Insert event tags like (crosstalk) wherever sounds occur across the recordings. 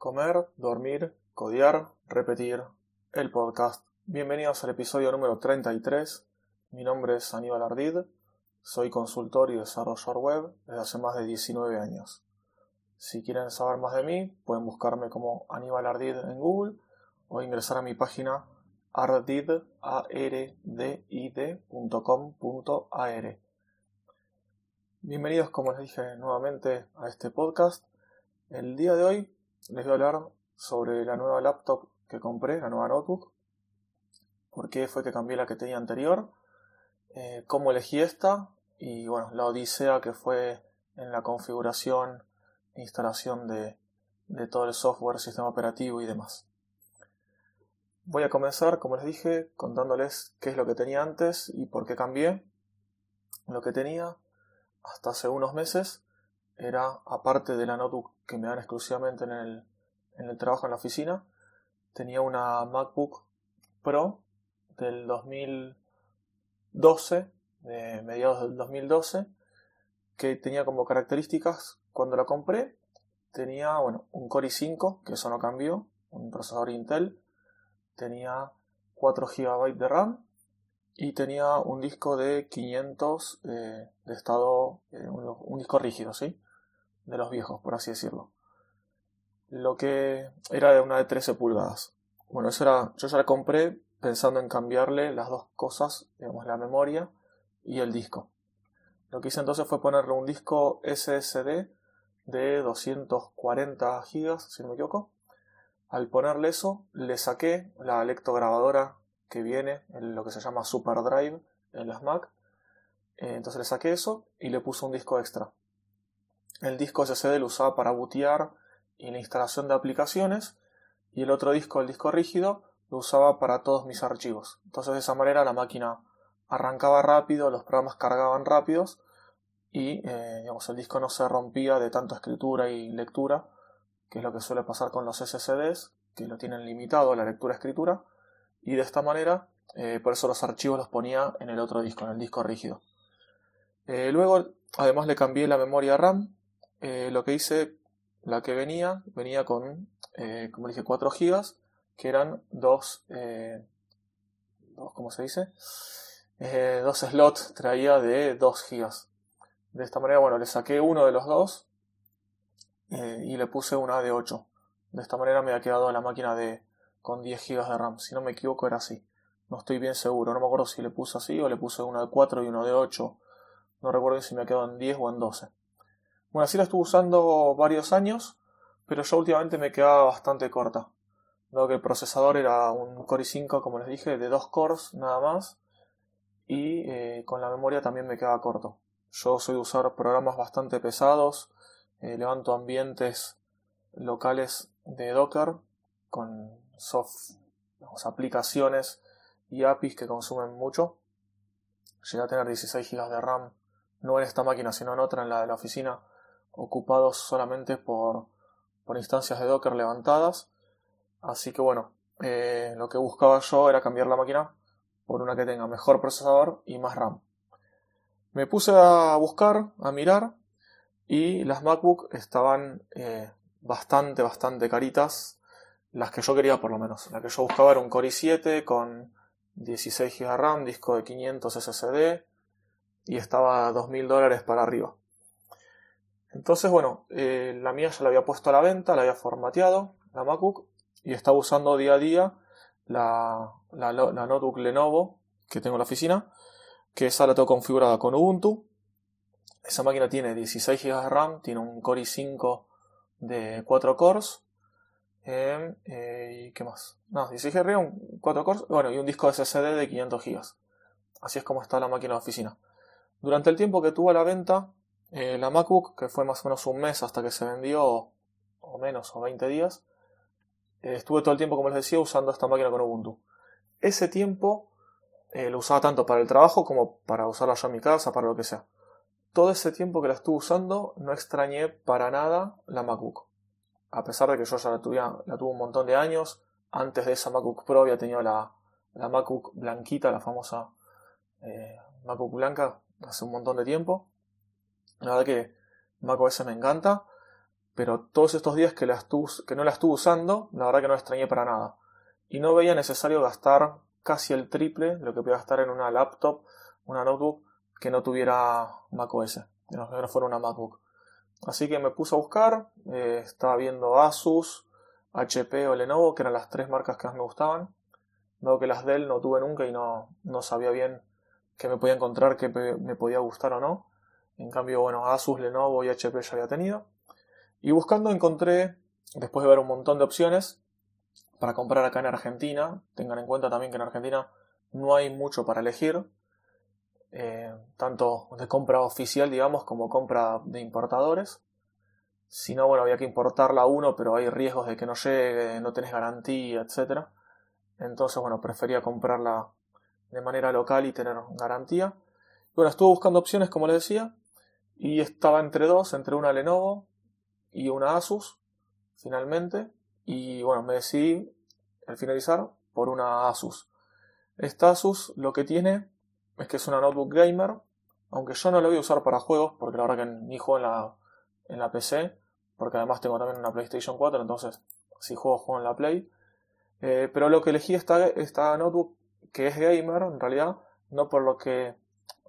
Comer, dormir, codiar, repetir. El podcast. Bienvenidos al episodio número 33. Mi nombre es Aníbal Ardid. Soy consultor y desarrollador web desde hace más de 19 años. Si quieren saber más de mí, pueden buscarme como Aníbal Ardid en Google o ingresar a mi página ardid.com.ar. Bienvenidos, como les dije nuevamente, a este podcast. El día de hoy les voy a hablar sobre la nueva laptop que compré, la nueva notebook, por qué fue que cambié la que tenía anterior, eh, cómo elegí esta y bueno, la odisea que fue en la configuración e instalación de, de todo el software, sistema operativo y demás. Voy a comenzar, como les dije, contándoles qué es lo que tenía antes y por qué cambié. Lo que tenía hasta hace unos meses era, aparte de la notebook que me dan exclusivamente en el, en el trabajo en la oficina, tenía una MacBook Pro del 2012, de mediados del 2012, que tenía como características, cuando la compré, tenía bueno, un Core i5, que eso no cambió, un procesador Intel, tenía 4 GB de RAM y tenía un disco de 500 eh, de estado, eh, un, un, disco rígido, ¿sí? De los viejos, por así decirlo. Lo que era de una de 13 pulgadas. Bueno, eso era, yo ya la compré pensando en cambiarle las dos cosas, digamos, la memoria y el disco. Lo que hice entonces fue ponerle un disco SSD de 240 GB, si no me equivoco. Al ponerle eso, le saqué la lectograbadora que viene en lo que se llama SuperDrive en las Mac. Eh, entonces le saqué eso y le puse un disco extra. El disco SSD lo usaba para bootear y la instalación de aplicaciones y el otro disco, el disco rígido, lo usaba para todos mis archivos. Entonces de esa manera la máquina arrancaba rápido, los programas cargaban rápidos y eh, digamos, el disco no se rompía de tanta escritura y lectura, que es lo que suele pasar con los SSDs, que lo tienen limitado la lectura-escritura, y de esta manera, eh, por eso los archivos los ponía en el otro disco, en el disco rígido. Eh, luego, además le cambié la memoria RAM, eh, lo que hice, la que venía, venía con, eh, como dije, 4 GB, que eran dos, eh, dos ¿cómo se dice? Eh, dos slots traía de 2 GB. De esta manera, bueno, le saqué uno de los dos eh, y le puse una de 8. De esta manera me ha quedado la máquina de con 10 GB de RAM. Si no me equivoco era así. No estoy bien seguro. No me acuerdo si le puse así o le puse una de 4 y uno de 8. No recuerdo si me ha quedado en 10 o en 12. Bueno, así la estuve usando varios años, pero yo últimamente me quedaba bastante corta. Dado que el procesador era un Core i5, como les dije, de dos cores nada más. Y eh, con la memoria también me quedaba corto. Yo soy de usar programas bastante pesados. Eh, levanto ambientes locales de Docker con soft, aplicaciones y APIs que consumen mucho. Llegué a tener 16 GB de RAM, no en esta máquina, sino en otra, en la de la oficina, ocupados solamente por, por instancias de Docker levantadas. Así que bueno, eh, lo que buscaba yo era cambiar la máquina por una que tenga mejor procesador y más RAM. Me puse a buscar, a mirar, y las MacBook estaban eh, bastante, bastante caritas. Las que yo quería por lo menos. La que yo buscaba era un Core i7 con 16 GB RAM, disco de 500 SSD y estaba a 2.000 dólares para arriba. Entonces, bueno, eh, la mía ya la había puesto a la venta, la había formateado, la MacBook, y estaba usando día a día la, la, la notebook Lenovo que tengo en la oficina, que esa la tengo configurada con Ubuntu. Esa máquina tiene 16 GB de RAM, tiene un Core i5 de 4 cores. Eh, eh, ¿Y qué más? No, 16 GB RAM, 4 cores, bueno, y un disco SSD de 500 GB. Así es como está la máquina de oficina. Durante el tiempo que tuvo a la venta, eh, la MacBook, que fue más o menos un mes hasta que se vendió, o menos, o 20 días, eh, estuve todo el tiempo, como les decía, usando esta máquina con Ubuntu. Ese tiempo eh, lo usaba tanto para el trabajo como para usarla yo en mi casa, para lo que sea. Todo ese tiempo que la estuve usando, no extrañé para nada la MacBook. A pesar de que yo ya la, tuve, un montón de años, antes de esa MacBook Pro había tenido la, la MacBook blanquita, la famosa MacBook blanca, hace un montón de tiempo. La verdad que macOS me encanta, pero todos estos días que, no la estuve usando, la verdad que no la extrañé para nada. Y no veía necesario gastar casi el triple de lo que podía gastar en una laptop, una notebook que no tuviera macOS, que no fuera una MacBook. Así que me puse a buscar, eh, estaba viendo Asus, HP o Lenovo, que eran las tres marcas que más me gustaban. Dado que las Dell no tuve nunca y no, no sabía bien qué me podía encontrar, qué me podía gustar o no. En cambio, bueno, Asus, Lenovo y HP ya había tenido. Y buscando encontré, después de ver un montón de opciones, para comprar acá en Argentina. Tengan en cuenta también que en Argentina no hay mucho para elegir. Eh, tanto de compra oficial, digamos, como compra de importadores. Si no, bueno, había que importarla uno, pero hay riesgos de que no llegue, no tenés garantía, etc. Entonces, bueno, prefería comprarla de manera local y tener garantía. Bueno, estuve buscando opciones, como les decía, y estaba entre dos, entre una Lenovo y una Asus, finalmente. Y bueno, me decidí al finalizar por una Asus. Esta Asus lo que tiene es que es una notebook gamer, aunque yo no la voy a usar para juegos, porque la verdad que ni juego en la, en la PC, porque además tengo también una PlayStation 4, entonces si juego, juego en la Play. Eh, pero lo que elegí esta, esta notebook, que es gamer en realidad, no por lo que,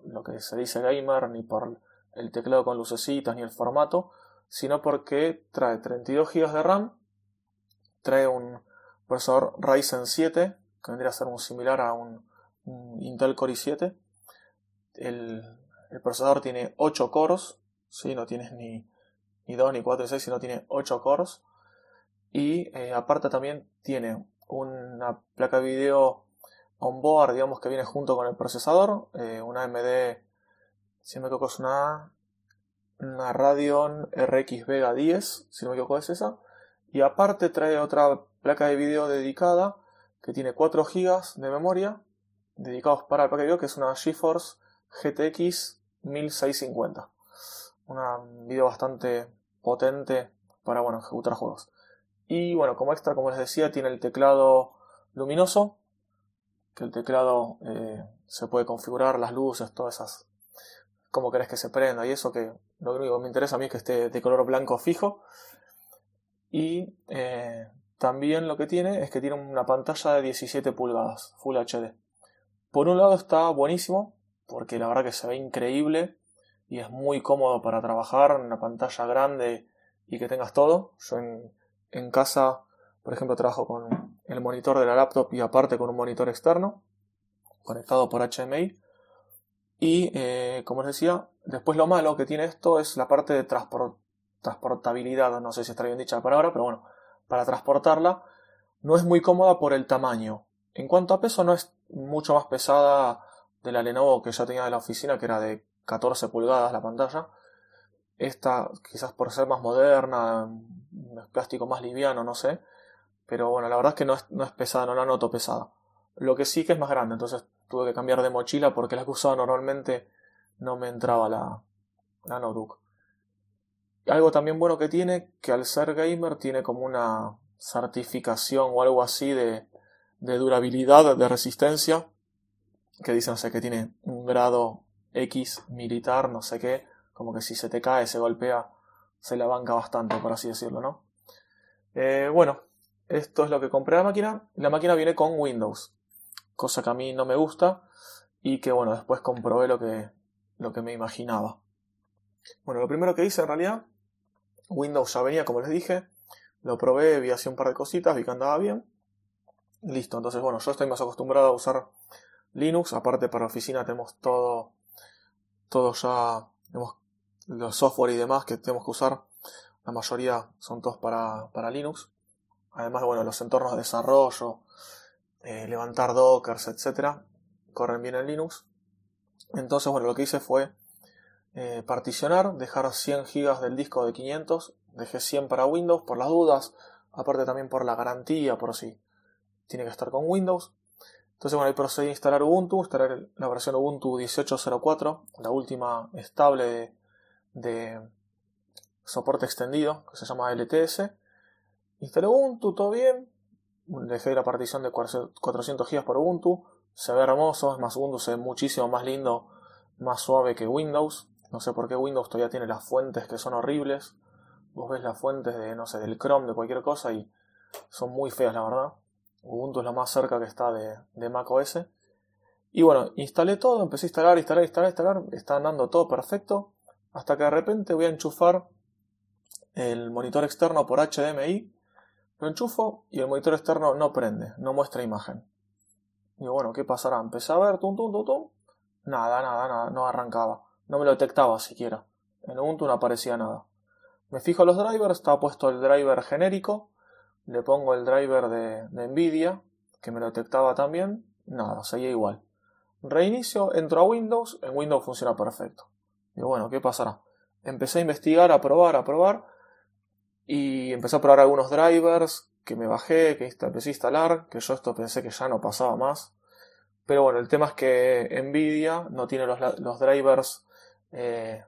lo que se dice gamer, ni por el teclado con lucecitas, ni el formato, sino porque trae 32 GB de RAM, trae un procesador Ryzen 7, que vendría a ser un similar a un Intel Core i7. El, procesador tiene 8 cores, ¿sí? no tienes ni, ni 2 ni 4 ni 6, sino tiene 8 cores. Y eh, aparte también tiene una placa de video onboard, digamos que viene junto con el procesador, eh, una AMD, si no me equivoco es una, una Radeon RX Vega 10, si no me equivoco es esa. Y aparte trae otra placa de video dedicada que tiene 4 GB de memoria dedicados para el paquete video, que es una GeForce GTX 1650. Un video bastante potente para bueno, ejecutar juegos. Y bueno, como extra, como les decía, tiene el teclado luminoso, que el teclado eh, se puede configurar, las luces, todas esas, cómo querés que se prenda y eso, que lo único que me interesa a mí es que esté de color blanco fijo. Y eh, también lo que tiene es que tiene una pantalla de 17 pulgadas, Full HD. Por un lado está buenísimo, porque la verdad que se ve increíble y es muy cómodo para trabajar una pantalla grande y que tengas todo. Yo en, casa, por ejemplo, trabajo con el monitor de la laptop y aparte con un monitor externo, conectado por HMI. Y eh, como les decía, después lo malo que tiene esto es la parte de transportabilidad, no sé si está bien dicha la palabra, pero bueno, para transportarla no es muy cómoda por el tamaño. En cuanto a peso, no es mucho más pesada de la Lenovo que ya tenía de la oficina, que era de 14 pulgadas la pantalla. Esta, quizás por ser más moderna, plástico más liviano, no sé. Pero bueno, la verdad es que no es, no es pesada, no la noto pesada. Lo que sí que es más grande, entonces tuve que cambiar de mochila porque la que usaba normalmente no me entraba la, la notebook. Algo también bueno que tiene, que al ser gamer tiene como una certificación o algo así de, de durabilidad, de resistencia, que dicen, no sé, que tiene un grado X militar, no sé qué, como que si se te cae, se golpea, se la banca bastante, por así decirlo, ¿no? Eh, bueno, esto es lo que compré la máquina. La máquina viene con Windows, cosa que a mí no me gusta y que, bueno, después comprobé lo que, lo que me imaginaba. Bueno, lo primero que hice en realidad, Windows ya venía, como les dije, lo probé, vi así un par de cositas, vi que andaba bien. Listo, entonces bueno, yo estoy más acostumbrado a usar Linux, aparte para oficina tenemos todo, todo ya, tenemos los software y demás que tenemos que usar, la mayoría son todos para, para Linux. Además, bueno, los entornos de desarrollo, eh, levantar dockers, etcétera, corren bien en Linux. Entonces, bueno, lo que hice fue eh, particionar, dejar 100 GB del disco de 500, dejé 100 para Windows por las dudas, aparte también por la garantía, por si tiene que estar con Windows. Entonces, bueno, ahí procedí a instalar Ubuntu, instalar la versión Ubuntu 18.04, la última estable de, soporte extendido, que se llama LTS. Instalé Ubuntu, todo bien. Dejé la partición de 400 GB por Ubuntu. Se ve hermoso, es más Ubuntu se ve muchísimo más lindo, más suave que Windows. No sé por qué Windows todavía tiene las fuentes que son horribles. vos ves las fuentes de, no sé, del Chrome, de cualquier cosa y son muy feas, la verdad. Ubuntu es lo más cerca que está de, de Mac OS. Y bueno, instalé todo, empecé a instalar, instalar, instalar, instalar, está andando todo perfecto, hasta que de repente voy a enchufar el monitor externo por HDMI, lo enchufo y el monitor externo no prende, no muestra imagen. Digo, bueno, ¿qué pasará? Empecé a ver, tum, tum, tum, nada, nada, nada, no arrancaba, no me lo detectaba siquiera. En Ubuntu no aparecía nada. Me fijo los drivers, está puesto el driver genérico, le pongo el driver de, de Nvidia, que me lo detectaba también, nada, seguía igual. Reinicio, entro a Windows, en Windows funciona perfecto. Digo, bueno, ¿qué pasará? Empecé a investigar, a probar, a probar, y empecé a probar algunos drivers que me bajé, que empecé a instalar, que yo esto pensé que ya no pasaba más. Pero bueno, el tema es que Nvidia no tiene los, drivers eh,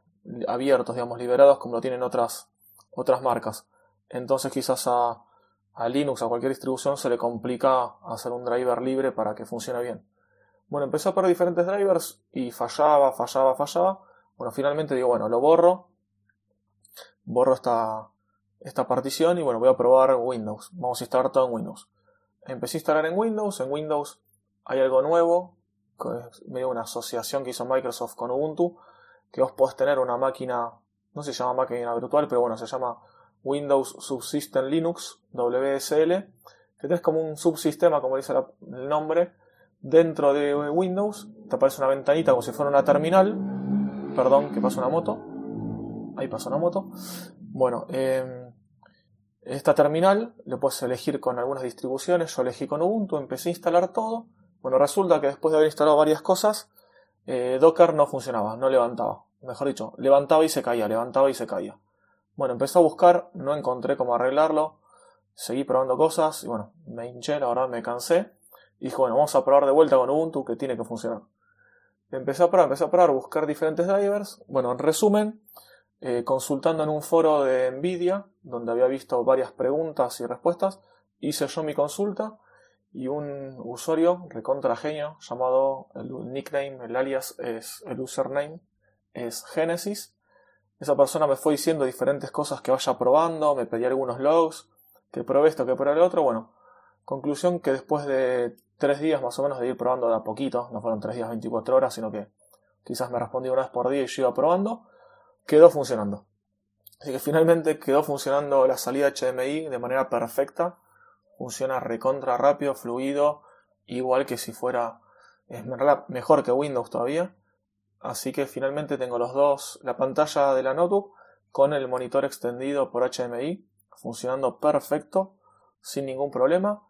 abiertos, digamos, liberados como lo tienen otras, otras marcas. Entonces quizás a, a Linux, a cualquier distribución, se le complica hacer un driver libre para que funcione bien. Bueno, empecé a probar diferentes drivers y fallaba, fallaba, fallaba. Bueno, finalmente digo, bueno, lo borro. Borro esta, esta partición y bueno, voy a probar Windows. Vamos a instalar todo en Windows. Empecé a instalar en Windows. En Windows hay algo nuevo, que es medio una asociación que hizo Microsoft con Ubuntu, que vos podés tener una máquina, no se llama máquina virtual, pero bueno, se llama Windows Subsystem Linux, WSL, que tenés como un subsistema, como dice el nombre, dentro de Windows, te aparece una ventanita como si fuera una terminal, perdón, que pasa una moto, ahí pasa una moto, bueno, eh, esta terminal lo puedes elegir con algunas distribuciones. Yo elegí con Ubuntu, empecé a instalar todo. Bueno, resulta que después de haber instalado varias cosas, eh, Docker no funcionaba, no levantaba. Mejor dicho, levantaba y se caía, levantaba y se caía. Bueno, empecé a buscar, no encontré cómo arreglarlo. Seguí probando cosas y bueno, me hinché, la verdad me cansé. Y bueno, vamos a probar de vuelta con Ubuntu que tiene que funcionar. Empecé a probar, empecé a probar, buscar diferentes drivers. Bueno, en resumen, eh, consultando en un foro de Nvidia, donde había visto varias preguntas y respuestas, hice yo mi consulta y un usuario recontra genio llamado el nickname, el alias es el username es Genesis. Esa persona me fue diciendo diferentes cosas que vaya probando, me pedía algunos logs, que probé esto, que probé lo otro. Bueno, conclusión que después de tres días más o menos de ir probando de a poquito, no fueron tres días 24 horas, sino que quizás me respondí una vez por día y yo iba probando, quedó funcionando. Así que finalmente quedó funcionando la salida HDMI de manera perfecta. Funciona recontra rápido, fluido, igual que si fuera mejor que Windows todavía. Así que finalmente tengo los dos, la pantalla de la notebook con el monitor extendido por HDMI, funcionando perfecto, sin ningún problema.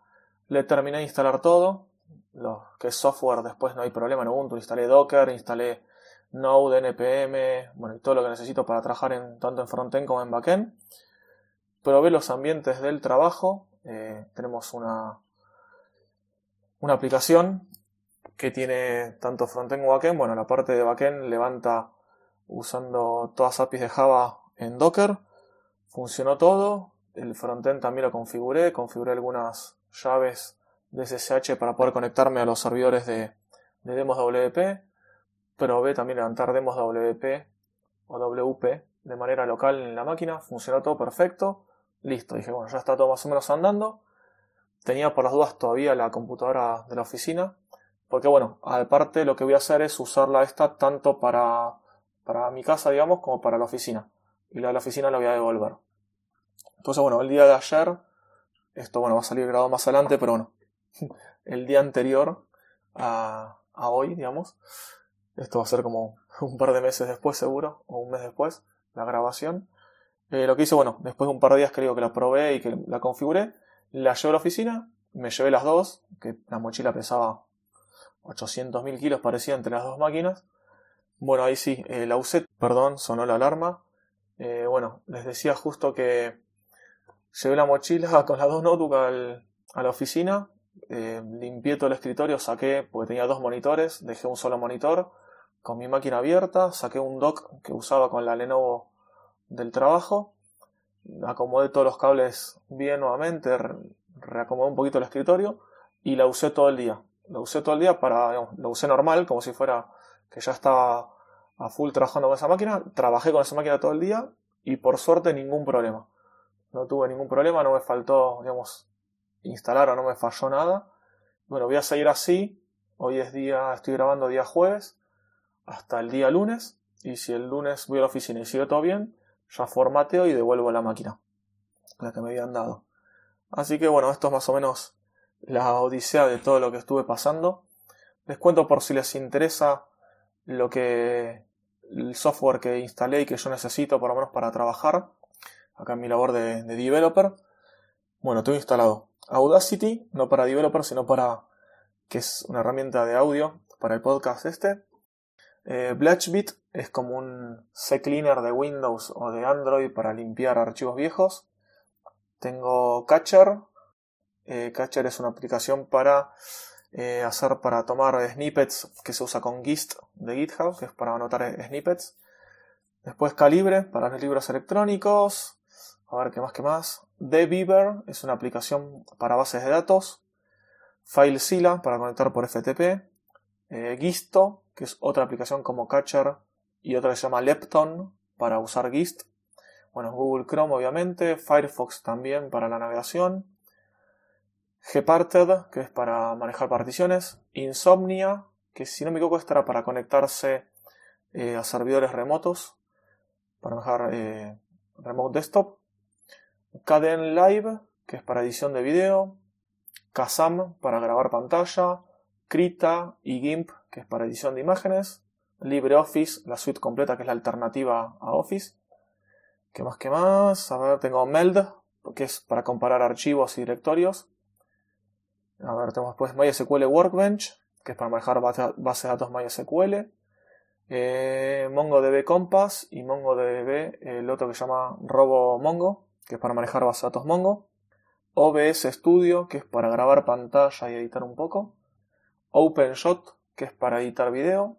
Le terminé de instalar todo, lo que es software después no hay problema en Ubuntu, instalé Docker, instalé Node, NPM, bueno, y todo lo que necesito para trabajar en, tanto en frontend como en backend. Probé los ambientes del trabajo. Eh, tenemos una, una aplicación que tiene tanto frontend como backend. Bueno, la parte de backend levanta usando todas APIs de Java en Docker. Funcionó todo. El frontend también lo configuré. Configuré algunas llaves de SSH para poder conectarme a los servidores de, de demos WP probé también levantar demos WP o WP de manera local en la máquina, funcionó todo perfecto, listo, dije, bueno, ya está todo más o menos andando. Tenía por las dudas todavía la computadora de la oficina, porque bueno, aparte lo que voy a hacer es usarla esta tanto para, para mi casa, digamos, como para la oficina. Y la de la oficina la voy a devolver. Entonces, bueno, el día de ayer, esto bueno, va a salir grabado más adelante, pero bueno, (laughs) el día anterior a, a hoy, digamos, esto va a ser como (laughs) un par de meses después seguro, o un mes después, la grabación. Eh, lo que hice, bueno, después de un par de días digo que la probé y que la configuré, la llevé a la oficina, me llevé las dos, que la mochila pesaba 800.000 kilos parecía entre las dos máquinas. Bueno, ahí sí, eh, la usé, perdón, sonó la alarma. Eh, bueno, les decía justo que llevé la mochila (laughs) con las dos notebooks a la oficina, limpié todo el escritorio, saqué, porque tenía dos monitores, dejé un solo monitor, con mi máquina abierta, saqué un dock que usaba con la Lenovo del trabajo, acomodé todos los cables bien nuevamente, reacomodé un poquito el escritorio y la usé todo el día. La usé todo el día para, digamos, la usé normal, como si fuera que ya estaba a full trabajando con esa máquina. Trabajé con esa máquina todo el día y por suerte ningún problema. No tuve ningún problema, no me faltó, digamos, instalar o no me falló nada. Bueno, voy a seguir así. Hoy es día, estoy grabando día jueves hasta el día lunes. Y si el lunes voy a la oficina y sigue todo bien, ya formateo y devuelvo la máquina, la que me habían dado. Así que bueno, esto es más o menos la odisea de todo lo que estuve pasando. Les cuento por si les interesa lo que el software que instalé y que yo necesito por lo menos para trabajar acá en mi labor de, developer. Bueno, tengo instalado Audacity, no para developer, sino para que es una herramienta de audio para el podcast este. Eh, es como un CCleaner de Windows o de Android para limpiar archivos viejos. Tengo Catcher. Eh, Catcher es una aplicación para eh, hacer para tomar snippets que se usa con Gist de GitHub, que es para anotar snippets. Después Calibre para los libros electrónicos. A ver qué más, qué más. Beaver es una aplicación para bases de datos. FileZilla para conectar por FTP. Eh, que es otra aplicación como Catcher y otra que se llama Lepton para usar Gist. Bueno, Google Chrome obviamente, Firefox también para la navegación. Gparted, que es para manejar particiones. Insomnia, que si no me equivoco estará para conectarse eh, a servidores remotos, para manejar eh, Remote Desktop. Caden Live, que es para edición de video. Kazam, para grabar pantalla. Y GIMP, que es para edición de imágenes. LibreOffice, la suite completa, que es la alternativa a Office. ¿Qué más? ¿Qué más? A ver, tengo Meld, que es para comparar archivos y directorios. A ver, tenemos después MySQL Workbench, que es para manejar base de datos MySQL. Eh, MongoDB Compass y MongoDB, el otro que se llama RoboMongo, que es para manejar base de datos Mongo. OBS Studio, que es para grabar pantalla y editar un poco. OpenShot, que es para editar video.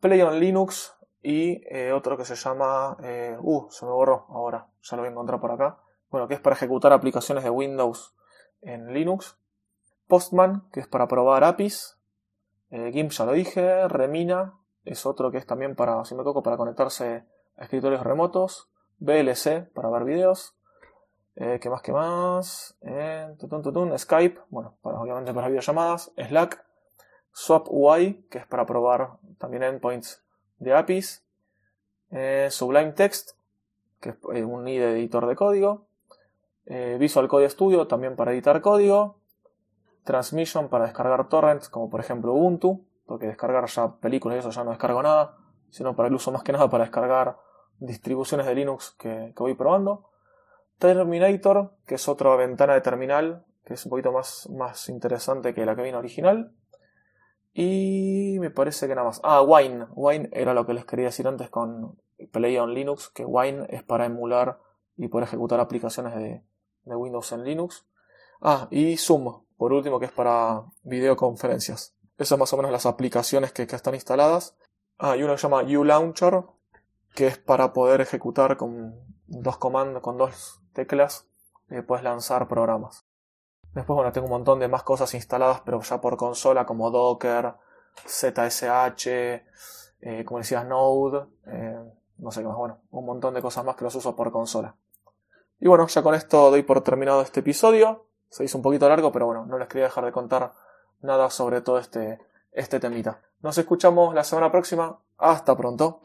Play on Linux y eh, otro que se llama... Eh, uh, se me borró ahora, ya lo voy a encontrar por acá. Bueno, que es para ejecutar aplicaciones de Windows en Linux. Postman, que es para probar APIs. Eh, GIMP ya lo dije. Remina es otro que es también para, si me toco, para conectarse a escritorios remotos. VLC para ver videos. ¿Qué más? ¿Qué más? Eh, Skype, bueno, obviamente para videollamadas. Slack. SwapUI, que es para probar también endpoints de APIs. Sublime Text, que es un IDE editor de código. Visual Code Studio, también para editar código. Transmission para descargar torrents, como por ejemplo Ubuntu, porque descargar ya películas y eso ya no descargo nada, sino para el uso más que nada para descargar distribuciones de Linux que, voy probando. Terminator, que es otra ventana de terminal, que es un poquito más, más interesante que la que viene original. Y me parece que nada más. Ah, Wine. Wine era lo que les quería decir antes con Play on Linux, que Wine es para emular y poder ejecutar aplicaciones de, de Windows en Linux. Ah, y Zoom, por último, que es para videoconferencias. Esas son más o menos las aplicaciones que, están instaladas. Ah, uno que se llama ULauncher, que es para poder ejecutar con dos comandos, con dos teclas, y puedes lanzar programas. Después, bueno, tengo un montón de más cosas instaladas, pero ya por consola, como Docker, ZSH, eh, como decías, Node, eh, no sé qué más, bueno, un montón de cosas más que los uso por consola. Y bueno, ya con esto doy por terminado este episodio. Se hizo un poquito largo, pero bueno, no les quería dejar de contar nada sobre todo este, este temita. Nos escuchamos la semana próxima. Hasta pronto.